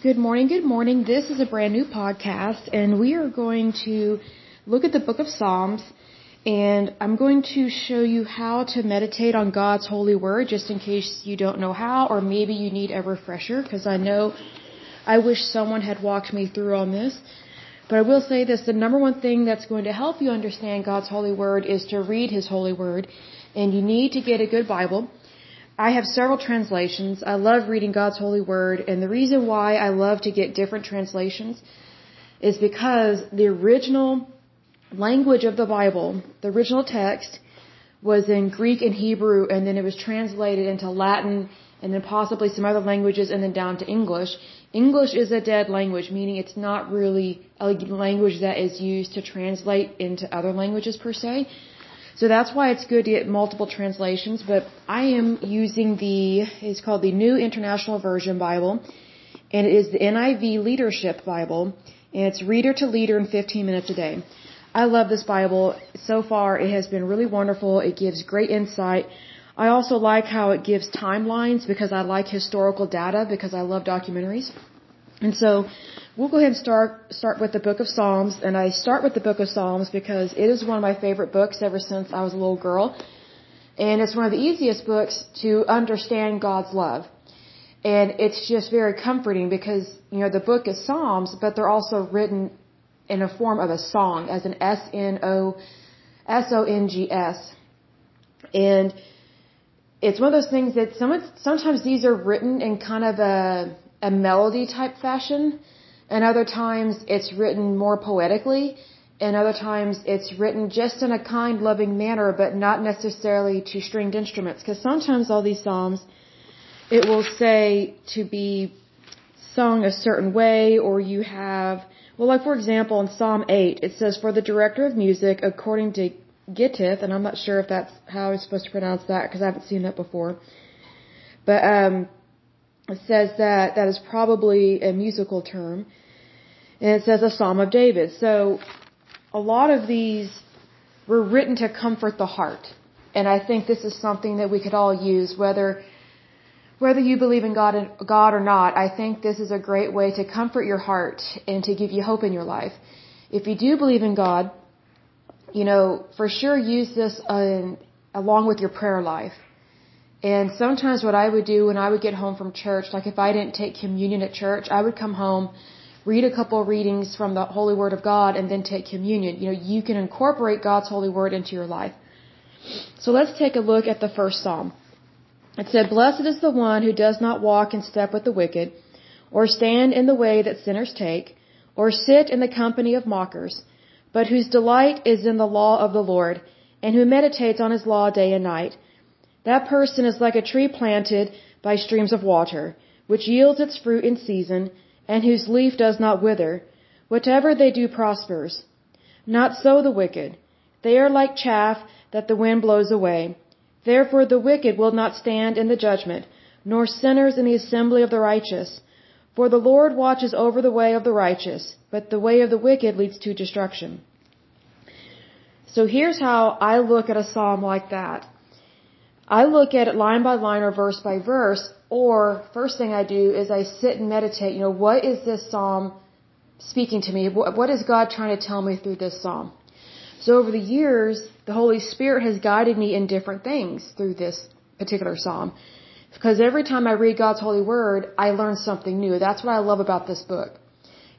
Good morning, good morning. This is a brand new podcast, and we are going to look at the book of Psalms, and I'm going to show you how to meditate on God's holy word, just in case you don't know how, or maybe you need a refresher, because I know I wish someone had walked me through on this. But I will say this, the number one thing that's going to help you understand God's holy word is to read His holy word, and you need to get a good Bible. I have several translations. I love reading God's holy word, and the reason why I love to get different translations is because the original language of the Bible, the original text, was in Greek and Hebrew, and then it was translated into Latin, and then possibly some other languages, and then down to English. English is a dead language, meaning it's not really a language that is used to translate into other languages per se. So that's why it's good to get multiple translations, but I am using the, it's called the New International Version Bible, and it is the NIV Leadership Bible, and it's reader to leader in 15 minutes a day. I love this Bible. So far, it has been really wonderful. It gives great insight. I also like how it gives timelines because I like historical data because I love documentaries. And so we'll go ahead and start start with the book of Psalms, and I start with the book of Psalms because it is one of my favorite books ever since I was a little girl, and it's one of the easiest books to understand God's love, and it's just very comforting because you know the book is Psalms, but they're also written in a form of a song, as an S N O S O N G S, and it's one of those things that some sometimes these are written in kind of a a melody type fashion and other times it's written more poetically, and other times it's written just in a kind, loving manner, but not necessarily to stringed instruments. Because sometimes all these psalms, it will say to be sung a certain way, or you have, well, like for example, in Psalm 8, it says, For the director of music, according to Gittith, and I'm not sure if that's how I'm supposed to pronounce that because I haven't seen that before. But um, it says that that is probably a musical term. And it says a Psalm of David. So a lot of these were written to comfort the heart. And I think this is something that we could all use, whether whether you believe in God, God or not, I think this is a great way to comfort your heart and to give you hope in your life. If you do believe in God, you know, for sure use this uh, along with your prayer life. And sometimes what I would do when I would get home from church, like if I didn't take communion at church, I would come home, read a couple readings from the Holy Word of God, and then take communion. You know, you can incorporate God's Holy Word into your life. So let's take a look at the first Psalm. It said, Blessed is the one who does not walk in step with the wicked, or stand in the way that sinners take, or sit in the company of mockers, but whose delight is in the law of the Lord, and who meditates on his law day and night. That person is like a tree planted by streams of water, which yields its fruit in season, and whose leaf does not wither. Whatever they do prospers. Not so the wicked. They are like chaff that the wind blows away. Therefore the wicked will not stand in the judgment, nor sinners in the assembly of the righteous. For the Lord watches over the way of the righteous, but the way of the wicked leads to destruction. So here's how I look at a psalm like that. I look at it line by line or verse by verse, or first thing I do is I sit and meditate. You know, what is this psalm speaking to me? What is God trying to tell me through this psalm? So over the years, the Holy Spirit has guided me in different things through this particular psalm. Because every time I read God's holy word, I learn something new. That's what I love about this book.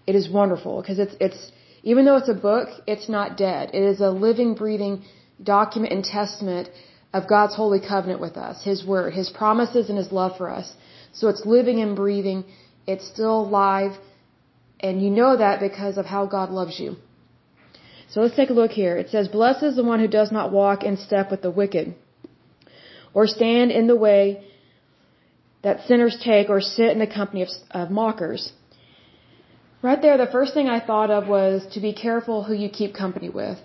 It is wonderful because it's, it's, even though it's a book, it's not dead. It is a living, breathing document and testament of God's holy covenant with us, His word, His promises and His love for us. So it's living and breathing. It's still alive. And you know that because of how God loves you. So let's take a look here. It says, Blessed is the one who does not walk in step with the wicked, or stand in the way that sinners take, or sit in the company of, of mockers. Right there, the first thing I thought of was to be careful who you keep company with.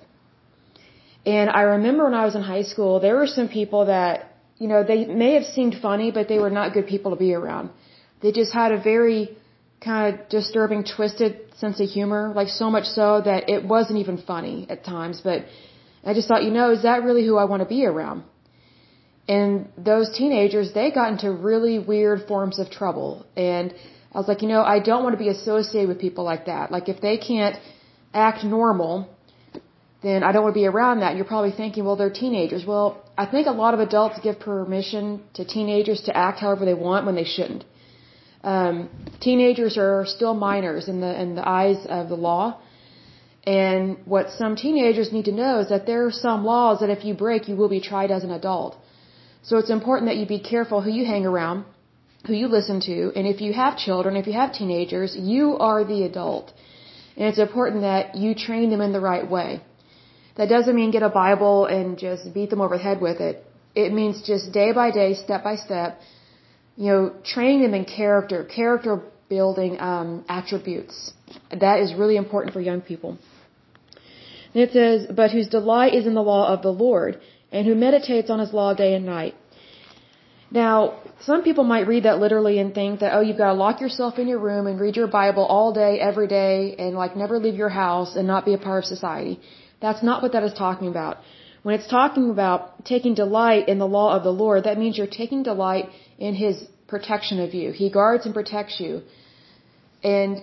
And I remember when I was in high school, there were some people that, you know, they may have seemed funny, but they were not good people to be around. They just had a very kind of disturbing, twisted sense of humor, like so much so that it wasn't even funny at times. But I just thought, you know, is that really who I want to be around? And those teenagers, they got into really weird forms of trouble. And I was like, you know, I don't want to be associated with people like that. Like if they can't act normal, then I don't want to be around that. You're probably thinking, well, they're teenagers. Well, I think a lot of adults give permission to teenagers to act however they want when they shouldn't. Um, teenagers are still minors in the in the eyes of the law, and what some teenagers need to know is that there are some laws that if you break, you will be tried as an adult. So it's important that you be careful who you hang around, who you listen to, and if you have children, if you have teenagers, you are the adult. And it's important that you train them in the right way. That doesn't mean get a Bible and just beat them over the head with it. It means just day by day, step by step, you know, training them in character, character building um, attributes. That is really important for young people. And it says, but whose delight is in the law of the Lord, and who meditates on his law day and night. Now, some people might read that literally and think that, oh, you've got to lock yourself in your room and read your Bible all day, every day, and like never leave your house and not be a part of society. That's not what that is talking about. When it's talking about taking delight in the law of the Lord, that means you're taking delight in His protection of you. He guards and protects you. And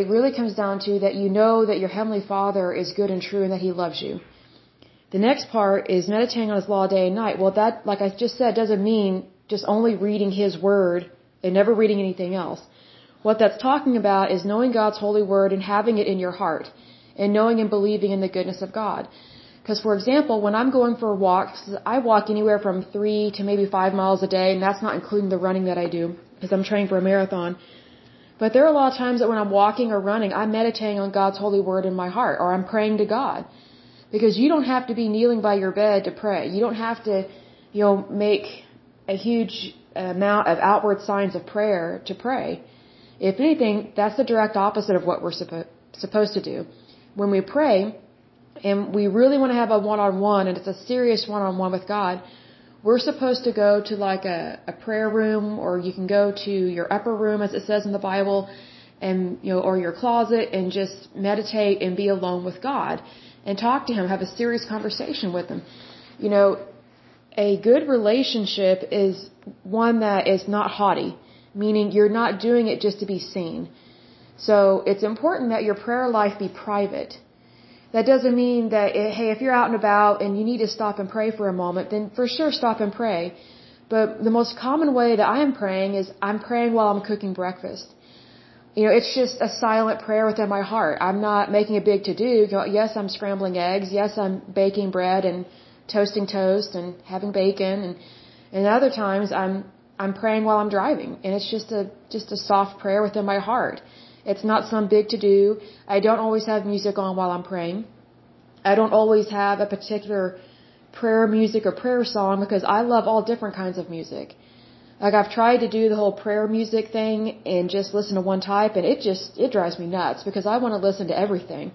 it really comes down to that you know that your Heavenly Father is good and true and that He loves you. The next part is meditating on His law day and night. Well, that, like I just said, doesn't mean just only reading His Word and never reading anything else. What that's talking about is knowing God's holy Word and having it in your heart and knowing and believing in the goodness of God. Because, for example, when I'm going for walks, I walk anywhere from three to maybe five miles a day, and that's not including the running that I do because I'm training for a marathon. But there are a lot of times that when I'm walking or running, I'm meditating on God's holy word in my heart, or I'm praying to God. Because you don't have to be kneeling by your bed to pray. You don't have to, you know, make a huge amount of outward signs of prayer to pray. If anything, that's the direct opposite of what we're suppo- supposed to do. When we pray, and we really want to have a one-on-one, and it's a serious one-on-one with God, we're supposed to go to like a, a prayer room or you can go to your upper room as it says in the Bible and you know or your closet and just meditate and be alone with God and talk to him have a serious conversation with him. You know a good relationship is one that is not haughty meaning you're not doing it just to be seen so it's important that your prayer life be private that doesn't mean that, it, hey, if you're out and about and you need to stop and pray for a moment, then for sure stop and pray. But the most common way that I am praying is I'm praying while I'm cooking breakfast. You know, it's just a silent prayer within my heart. I'm not making a big to do. Yes, I'm scrambling eggs. Yes, I'm baking bread and toasting toast and having bacon. And, and other times I'm, I'm praying while I'm driving. And it's just a, just a soft prayer within my heart. It's not some big to do. I don't always have music on while I'm praying. I don't always have a particular prayer music or prayer song because I love all different kinds of music. Like I've tried to do the whole prayer music thing and just listen to one type and it just, it drives me nuts because I want to listen to everything.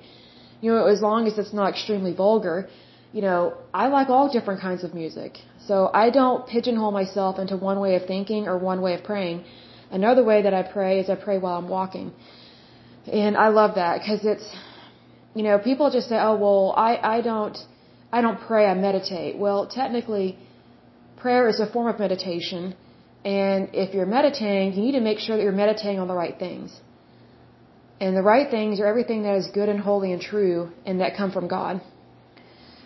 You know, as long as it's not extremely vulgar. You know, I like all different kinds of music. So I don't pigeonhole myself into one way of thinking or one way of praying. Another way that I pray is I pray while I'm walking. And I love that because it's, you know, people just say, oh, well, I, I don't, I don't pray, I meditate. Well, technically, prayer is a form of meditation. And if you're meditating, you need to make sure that you're meditating on the right things. And the right things are everything that is good and holy and true and that come from God.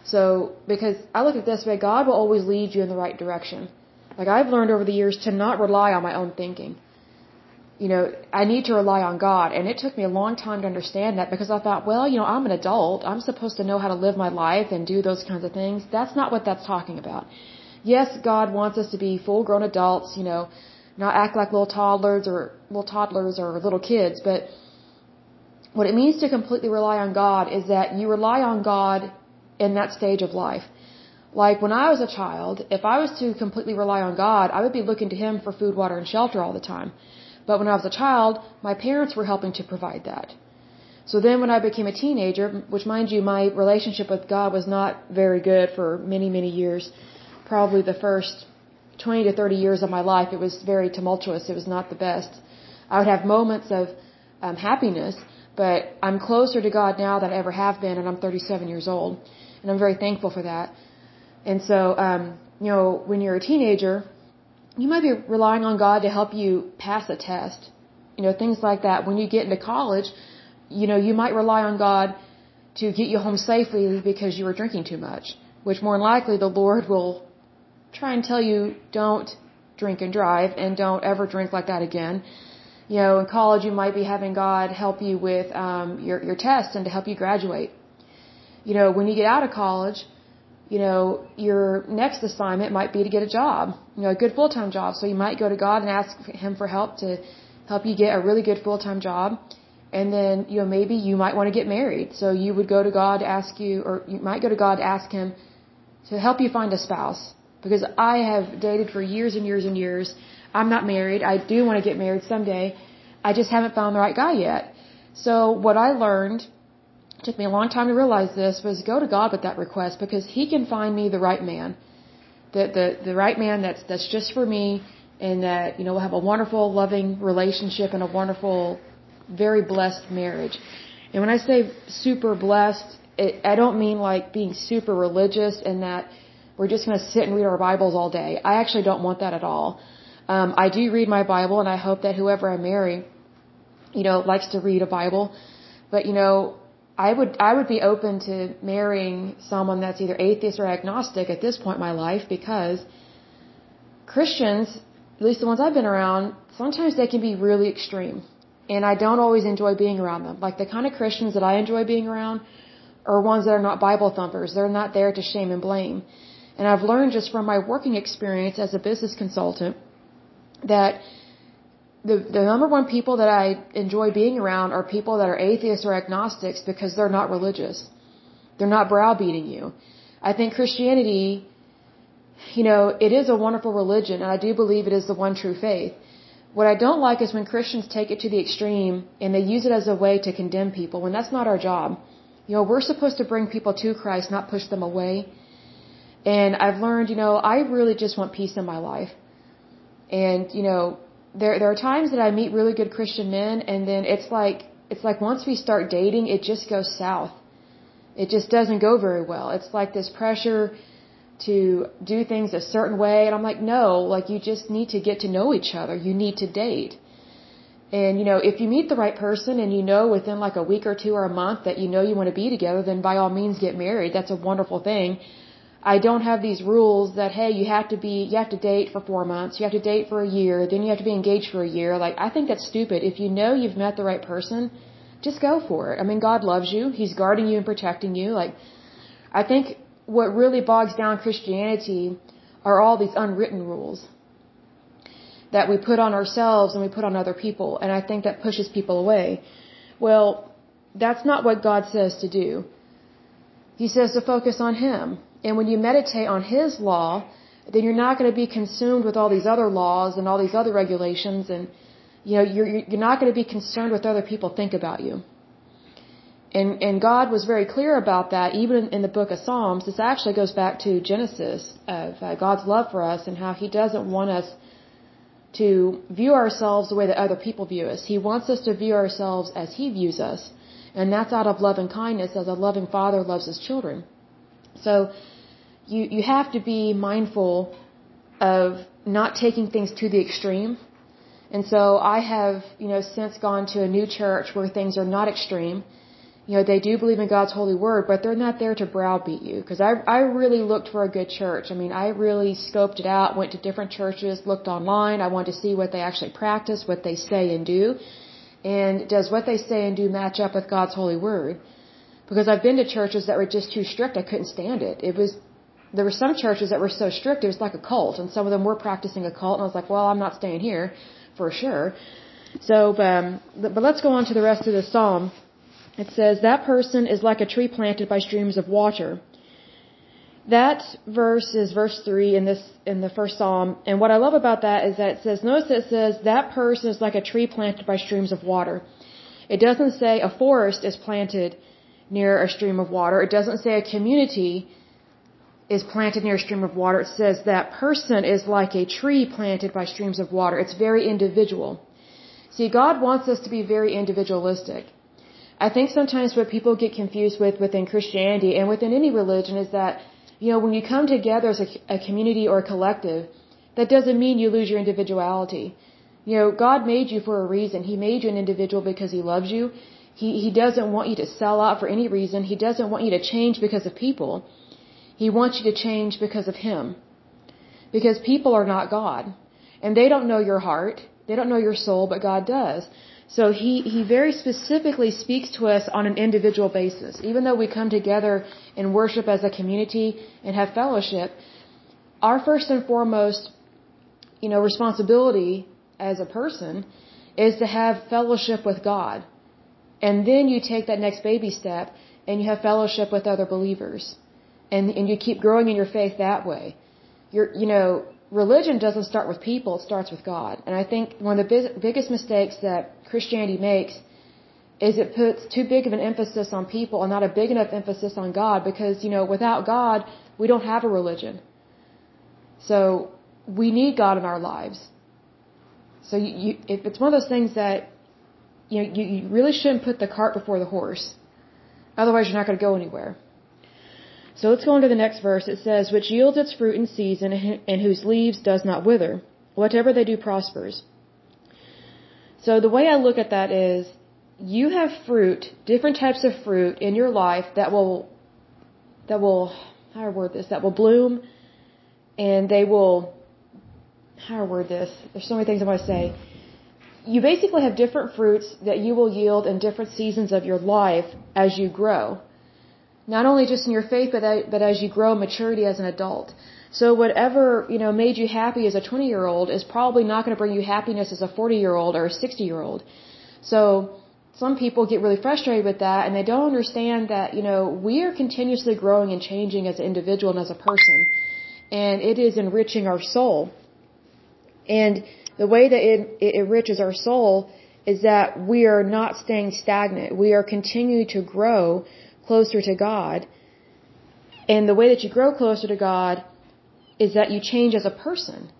So, because I look at this way, God will always lead you in the right direction. Like I've learned over the years to not rely on my own thinking you know, I need to rely on God. And it took me a long time to understand that because I thought, well, you know, I'm an adult. I'm supposed to know how to live my life and do those kinds of things. That's not what that's talking about. Yes, God wants us to be full grown adults, you know, not act like little toddlers or little toddlers or little kids, but what it means to completely rely on God is that you rely on God in that stage of life. Like when I was a child, if I was to completely rely on God, I would be looking to Him for food, water, and shelter all the time. But when I was a child, my parents were helping to provide that. So then when I became a teenager, which mind you, my relationship with God was not very good for many, many years. Probably the first 20 to 30 years of my life, it was very tumultuous. It was not the best. I would have moments of um, happiness, but I'm closer to God now than I ever have been, and I'm 37 years old, and I'm very thankful for that. And so, um, you know, when you're a teenager, you might be relying on God to help you pass a test. You know, things like that. When you get into college, you know, you might rely on God to get you home safely because you were drinking too much, which more than likely the Lord will try and tell you don't drink and drive and don't ever drink like that again. You know, in college you might be having God help you with um, your your tests and to help you graduate. You know, when you get out of college, you know, your next assignment might be to get a job, you know, a good full-time job. So you might go to God and ask Him for help to help you get a really good full-time job. And then, you know, maybe you might want to get married. So you would go to God to ask you, or you might go to God to ask Him to help you find a spouse. Because I have dated for years and years and years. I'm not married. I do want to get married someday. I just haven't found the right guy yet. So what I learned took me a long time to realize this was go to God with that request because He can find me the right man, the the the right man that's that's just for me, and that you know will have a wonderful, loving relationship and a wonderful, very blessed marriage. And when I say super blessed, it, I don't mean like being super religious and that we're just going to sit and read our Bibles all day. I actually don't want that at all. Um, I do read my Bible, and I hope that whoever I marry, you know, likes to read a Bible. But you know, I would I would be open to marrying someone that's either atheist or agnostic at this point in my life because Christians, at least the ones I've been around, sometimes they can be really extreme. And I don't always enjoy being around them. Like the kind of Christians that I enjoy being around are ones that are not Bible thumpers. They're not there to shame and blame. And I've learned just from my working experience as a business consultant that the the number one people that I enjoy being around are people that are atheists or agnostics because they're not religious. They're not browbeating you. I think Christianity, you know, it is a wonderful religion, and I do believe it is the one true faith. What I don't like is when Christians take it to the extreme and they use it as a way to condemn people when that's not our job. You know, we're supposed to bring people to Christ, not push them away. And I've learned, you know, I really just want peace in my life. And, you know, there there are times that I meet really good Christian men and then it's like it's like once we start dating it just goes south. It just doesn't go very well. It's like this pressure to do things a certain way and I'm like no, like you just need to get to know each other. You need to date. And you know, if you meet the right person and you know within like a week or two or a month that you know you want to be together, then by all means get married. That's a wonderful thing. I don't have these rules that hey, you have to be you have to date for 4 months, you have to date for a year, then you have to be engaged for a year. Like I think that's stupid. If you know you've met the right person, just go for it. I mean, God loves you. He's guarding you and protecting you. Like I think what really bogs down Christianity are all these unwritten rules that we put on ourselves and we put on other people, and I think that pushes people away. Well, that's not what God says to do. He says to focus on Him. And when you meditate on His law, then you're not going to be consumed with all these other laws and all these other regulations, and you know you're you're not going to be concerned with other people think about you. And and God was very clear about that, even in the book of Psalms. This actually goes back to Genesis of uh, God's love for us and how He doesn't want us to view ourselves the way that other people view us. He wants us to view ourselves as He views us, and that's out of love and kindness, as a loving Father loves His children. So you you have to be mindful of not taking things to the extreme. And so I have, you know, since gone to a new church where things are not extreme. You know, they do believe in God's holy word, but they're not there to browbeat you. Because I, I really looked for a good church. I mean, I really scoped it out, went to different churches, looked online. I wanted to see what they actually practice, what they say and do. And does what they say and do match up with God's holy word? Because I've been to churches that were just too strict. I couldn't stand it. It was, there were some churches that were so strict, it was like a cult. And some of them were practicing a cult. And I was like, well, I'm not staying here for sure. So, um, but let's go on to the rest of the psalm. It says, that person is like a tree planted by streams of water. That verse is verse 3 in this, in the first psalm. And what I love about that is that it says, notice that it says, that person is like a tree planted by streams of water. It doesn't say a forest is planted near a stream of water. It doesn't say a community is planted near a stream of water. It says that person is like a tree planted by streams of water. It's very individual. See, God wants us to be very individualistic. I think sometimes what people get confused with within Christianity and within any religion is that You know, when you come together as a, a community or a collective, that doesn't mean you lose your individuality. You know, God made you for a reason. He made you an individual because He loves you. He, he doesn't want you to sell out for any reason. He doesn't want you to change because of people. He wants you to change because of Him. Because people are not God. And they don't know your heart. They don't know your soul, but God does. So he, he very specifically speaks to us on an individual basis. Even though we come together and worship as a community and have fellowship, our first and foremost, you know, responsibility as a person is to have fellowship with God. And then you take that next baby step and you have fellowship with other believers. And, and you keep growing in your faith that way. You're, you know, religion doesn't start with people, it starts with God. And I think one of the biggest mistakes that Christianity makes is it puts too big of an emphasis on people and not a big enough emphasis on God because, you know, without God, we don't have a religion. So we need God in our lives. So you, you, if it's one of those things that, you know, you, you really shouldn't put the cart before the horse. Otherwise, you're not going to go anywhere. So let's go on to the next verse. It says, which yields its fruit in season and whose leaves does not wither. Whatever they do prospers. So the way I look at that is, you have fruit, different types of fruit in your life that will, that will, how do I word this, that will bloom and they will, how do I word this? There's so many things I want to say. You basically have different fruits that you will yield in different seasons of your life as you grow. Not only just in your faith, but, but as you grow maturity as an adult. So whatever, you know, made you happy as a 20 year old is probably not going to bring you happiness as a 40 year old or a 60 year old. So some people get really frustrated with that and they don't understand that, you know, we are continuously growing and changing as an individual and as a person. And it is enriching our soul. And the way that it, it enriches our soul is that we are not staying stagnant. We are continuing to grow closer to God. And the way that you grow closer to God is that you change as a person.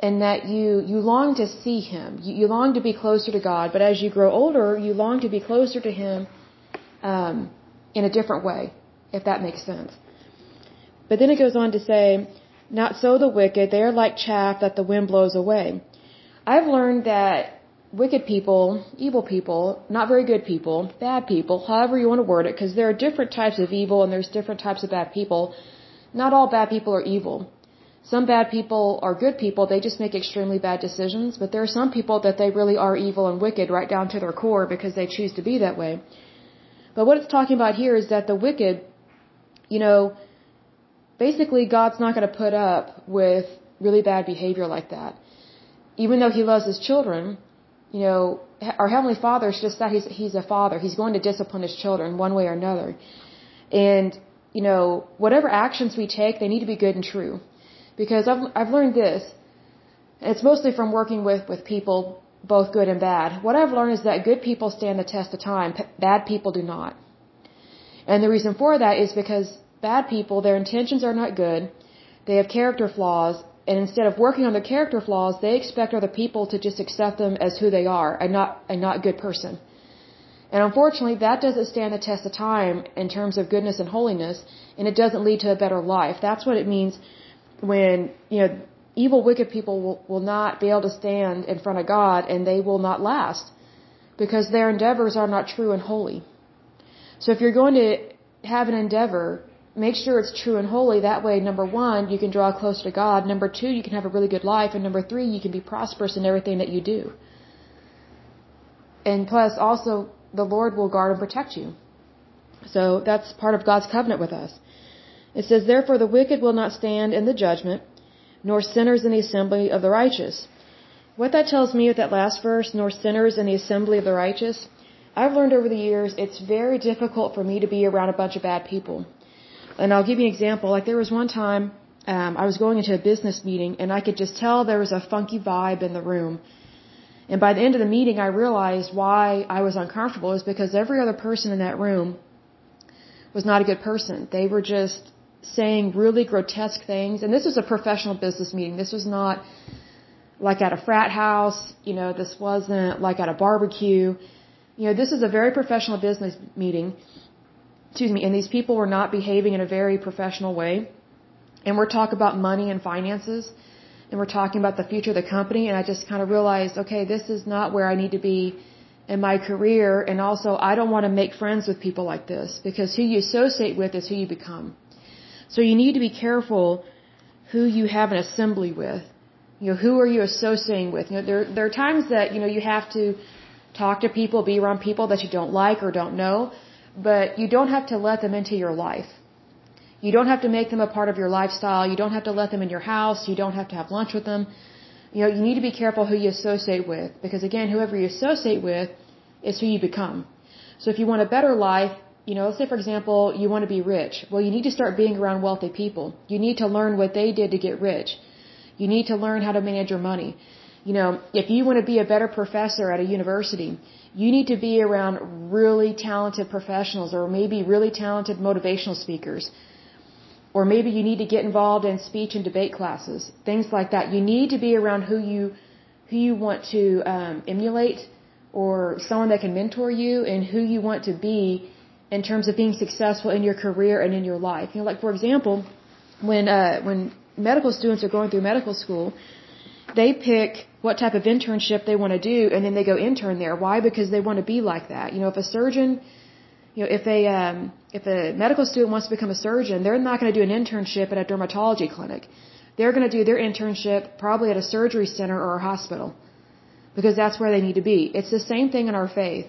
And that you, you long to see Him. You, you long to be closer to God. But as you grow older, you long to be closer to Him um, in a different way, if that makes sense. But then it goes on to say, Not so the wicked, they are like chaff that the wind blows away. I've learned that wicked people, evil people, not very good people, bad people, however you want to word it, because there are different types of evil and there's different types of bad people. Not all bad people are evil. Some bad people are good people, they just make extremely bad decisions, but there are some people that they really are evil and wicked right down to their core because they choose to be that way. But what it's talking about here is that the wicked, you know, basically God's not going to put up with really bad behavior like that. Even though He loves His children, you know, our Heavenly Father is just that He's, He's a Father. He's going to discipline His children one way or another. And, you know, whatever actions we take, they need to be good and true. Because I've, I've learned this, it's mostly from working with, with people, both good and bad. What I've learned is that good people stand the test of time, bad people do not. And the reason for that is because bad people, their intentions are not good, they have character flaws, and instead of working on their character flaws, they expect other people to just accept them as who they are and not a not good person. And unfortunately, that doesn't stand the test of time in terms of goodness and holiness, and it doesn't lead to a better life. That's what it means when, you know, evil, wicked people will, will not be able to stand in front of God and they will not last because their endeavors are not true and holy. So if you're going to have an endeavor make sure it's true and holy. That way, number one, you can draw closer to God. Number two, you can have a really good life. And number three, you can be prosperous in everything that you do. And plus, also, the Lord will guard and protect you. So that's part of God's covenant with us. It says, Therefore the wicked will not stand in the judgment, nor sinners in the assembly of the righteous. What that tells me with that last verse, nor sinners in the assembly of the righteous, I've learned over the years it's very difficult for me to be around a bunch of bad people. And I'll give you an example. Like there was one time um, I was going into a business meeting and I could just tell there was a funky vibe in the room. And by the end of the meeting, I realized why I was uncomfortable is because every other person in that room was not a good person. They were just saying really grotesque things. And this was a professional business meeting. This was not like at a frat house. You know, this wasn't like at a barbecue. You know, this is a very professional business meeting. Excuse me, and these people were not behaving in a very professional way. And we're talking about money and finances, and we're talking about the future of the company, and I just kind of realized, okay, this is not where I need to be in my career, and also I don't want to make friends with people like this, because who you associate with is who you become. So you need to be careful who you have an assembly with. You know, who are you associating with? You know, there, there are times that, you know, you have to talk to people, be around people that you don't like or don't know, but you don't have to let them into your life. You don't have to make them a part of your lifestyle. You don't have to let them in your house. You don't have to have lunch with them. You know, you need to be careful who you associate with because again, whoever you associate with is who you become. So if you want a better life, you know, let's say for example, you want to be rich. Well, you need to start being around wealthy people. You need to learn what they did to get rich. You need to learn how to manage your money. You know, if you want to be a better professor at a university, you need to be around really talented professionals or maybe really talented motivational speakers. Or maybe you need to get involved in speech and debate classes, things like that. You need to be around who you, who you want to um, emulate or someone that can mentor you and who you want to be in terms of being successful in your career and in your life. You know, like for example, when uh, when medical students are going through medical school, they pick what type of internship they want to do, and then they go intern there. Why? Because they want to be like that. You know, if a surgeon, you know, if a um, if a medical student wants to become a surgeon, they're not going to do an internship at a dermatology clinic. They're going to do their internship probably at a surgery center or a hospital, because that's where they need to be. It's the same thing in our faith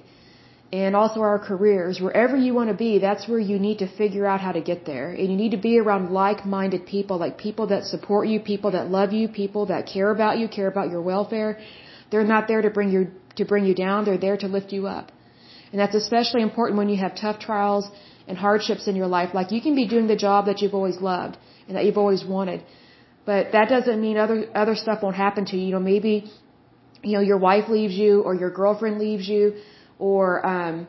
and also our careers, wherever you want to be, that's where you need to figure out how to get there. And you need to be around like-minded people, like people that support you, people that love you, people that care about you, care about your welfare. They're not there to bring you to bring you down, they're there to lift you up. And that's especially important when you have tough trials and hardships in your life. Like you can be doing the job that you've always loved and that you've always wanted. But that doesn't mean other other stuff won't happen to you. You know, maybe you know your wife leaves you or your girlfriend leaves you or um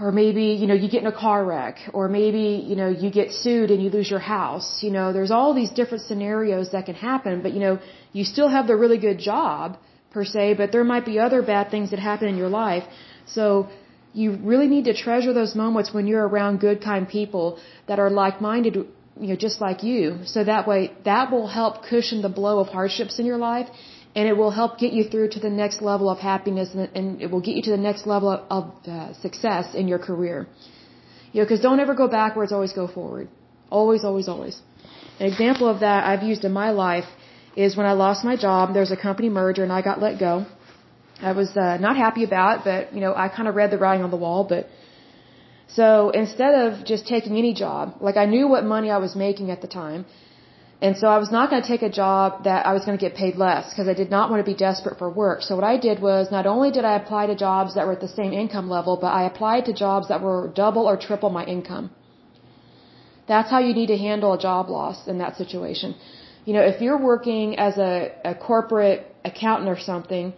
or maybe you know you get in a car wreck or maybe you know you get sued and you lose your house you know there's all these different scenarios that can happen but you know you still have the really good job per se but there might be other bad things that happen in your life. So you really need to treasure those moments when you're around good kind people that are like minded you know just like you. So that way that will help cushion the blow of hardships in your life and it will help get you through to the next level of happiness and, it will get you to the next level of, uh, success in your career. You know, because don't ever go backwards, always go forward. Always, always, always. An example of that I've used in my life is when I lost my job, there's a company merger and I got let go. I was uh, not happy about it, but, you know, I kind of read the writing on the wall, but so instead of just taking any job, like I knew what money I was making at the time, and so I was not going to take a job that I was going to get paid less because I did not want to be desperate for work. So what I did was not only did I apply to jobs that were at the same income level, but I applied to jobs that were double or triple my income. That's how you need to handle a job loss in that situation. You know, if you're working as a, a corporate accountant or something,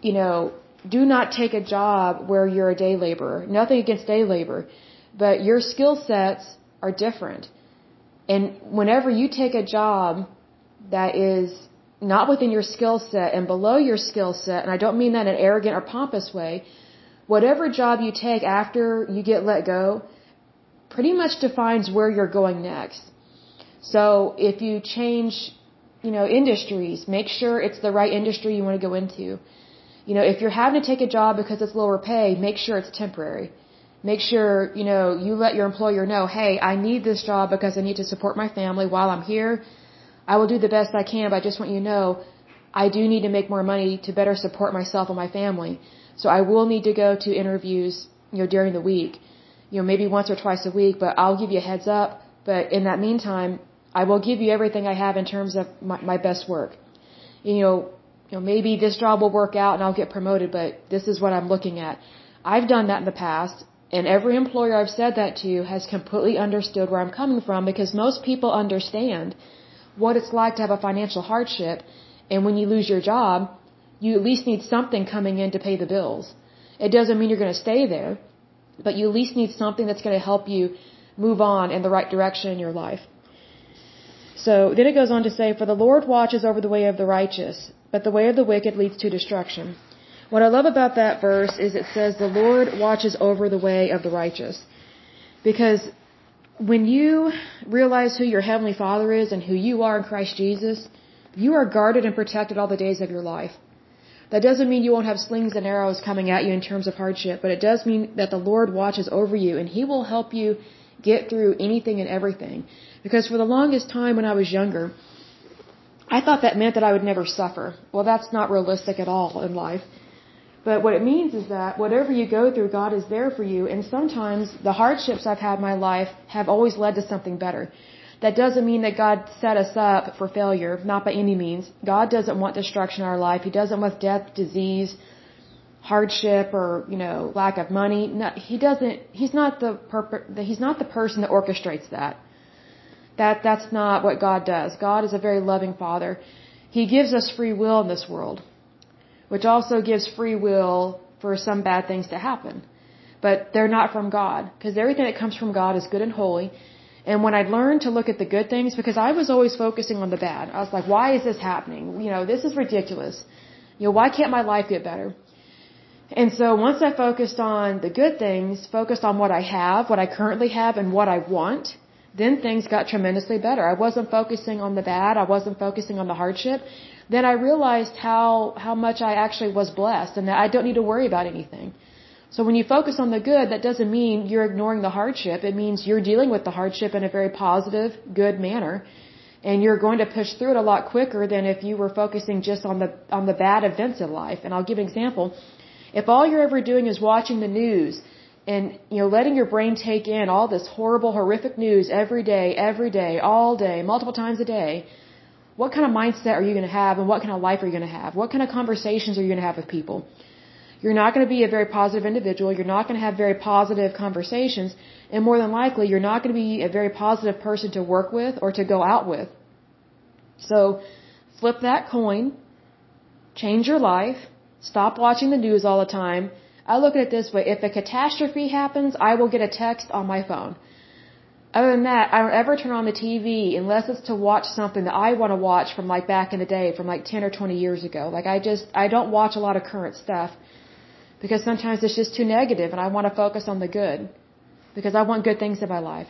you know, do not take a job where you're a day laborer. Nothing against day labor, but your skill sets are different and whenever you take a job that is not within your skill set and below your skill set, and I don't mean that in an arrogant or pompous way, whatever job you take after you get let go pretty much defines where you're going next. So if you change, you know, industries, make sure it's the right industry you want to go into. You know, if you're having to take a job because it's lower pay, make sure it's temporary. Make sure, you know, you let your employer know, hey, I need this job because I need to support my family while I'm here. I will do the best I can, but I just want you to know I do need to make more money to better support myself and my family. So I will need to go to interviews, you know, during the week. You know, maybe once or twice a week, but I'll give you a heads up. But in that meantime, I will give you everything I have in terms of my, my best work. You know, you know, maybe this job will work out and I'll get promoted, but this is what I'm looking at. I've done that in the past and every employer I've said that to has completely understood where I'm coming from because most people understand what it's like to have a financial hardship. And when you lose your job, you at least need something coming in to pay the bills. It doesn't mean you're going to stay there, but you at least need something that's going to help you move on in the right direction in your life. So then it goes on to say, For the Lord watches over the way of the righteous, but the way of the wicked leads to destruction. What I love about that verse is it says the Lord watches over the way of the righteous. Because when you realize who your Heavenly Father is and who you are in Christ Jesus, you are guarded and protected all the days of your life. That doesn't mean you won't have slings and arrows coming at you in terms of hardship, but it does mean that the Lord watches over you and He will help you get through anything and everything. Because for the longest time when I was younger, I thought that meant that I would never suffer. Well, that's not realistic at all in life. But what it means is that whatever you go through, God is there for you. And sometimes the hardships I've had in my life have always led to something better. That doesn't mean that God set us up for failure, not by any means. God doesn't want destruction in our life. He doesn't want death, disease, hardship, or you know, lack of money. No, he doesn't. He's not the perp- He's not the person that orchestrates that. That that's not what God does. God is a very loving Father. He gives us free will in this world, which also gives free will for some bad things to happen. But they're not from God, because everything that comes from God is good and holy and when I learned to look at the good things, because I was always focusing on the bad, I was like, why is this happening? You know, this is ridiculous. You know, why can't my life get better? And so once I focused on the good things, focused on what I have, what I currently have, and what I want, then things got tremendously better. I wasn't focusing on the bad. I wasn't focusing on the hardship. Then I realized how, how much I actually was blessed and that I don't need to worry about anything. So when you focus on the good, that doesn't mean you're ignoring the hardship. It means you're dealing with the hardship in a very positive, good manner. And you're going to push through it a lot quicker than if you were focusing just on the, on the bad events in life. And I'll give an example. If all you're ever doing is watching the news and, you know, letting your brain take in all this horrible, horrific news every day, every day, all day, multiple times a day, what kind of mindset are you going to have and what kind of life are you going to have? What kind of conversations are you going to have with people? You're not going to be a very positive individual. You're not going to have very positive conversations. And more than likely, you're not going to be a very positive person to work with or to go out with. So, flip that coin, change your life, stop watching the news all the time. I look at it this way if a catastrophe happens, I will get a text on my phone. Other than that, I don't ever turn on the TV unless it's to watch something that I want to watch from like back in the day, from like 10 or 20 years ago. Like I just, I don't watch a lot of current stuff because sometimes it's just too negative and I want to focus on the good because I want good things in my life.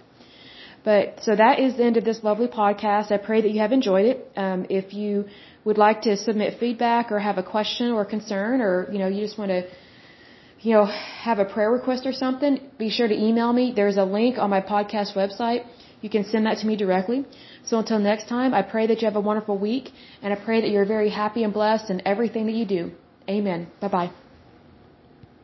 But so that is the end of this lovely podcast. I pray that you have enjoyed it. Um, if you would like to submit feedback or have a question or concern or, you know, you just want to, you know, have a prayer request or something, be sure to email me. There's a link on my podcast website. You can send that to me directly. So until next time, I pray that you have a wonderful week and I pray that you're very happy and blessed in everything that you do. Amen. Bye bye.